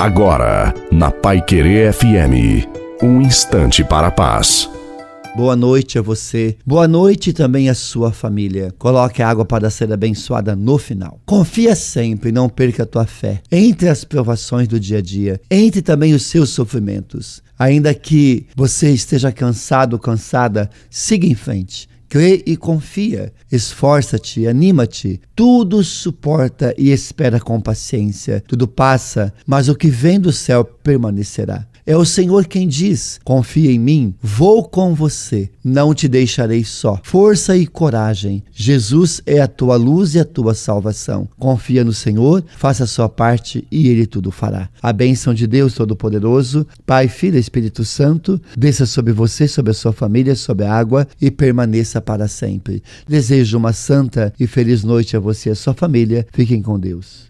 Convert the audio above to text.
Agora, na Pai Querer FM, um instante para a paz. Boa noite a você. Boa noite também à sua família. Coloque a água para ser abençoada no final. Confia sempre, não perca a tua fé. Entre as provações do dia a dia, entre também os seus sofrimentos. Ainda que você esteja cansado ou cansada, siga em frente crê e confia, esforça-te, anima-te, tudo suporta e espera com paciência, tudo passa, mas o que vem do céu permanecerá. É o Senhor quem diz: Confia em mim, vou com você, não te deixarei só. Força e coragem. Jesus é a tua luz e a tua salvação. Confia no Senhor, faça a sua parte e ele tudo fará. A bênção de Deus Todo-Poderoso, Pai, Filho e Espírito Santo, desça sobre você, sobre a sua família, sobre a água e permaneça para sempre. Desejo uma santa e feliz noite a você e a sua família. Fiquem com Deus.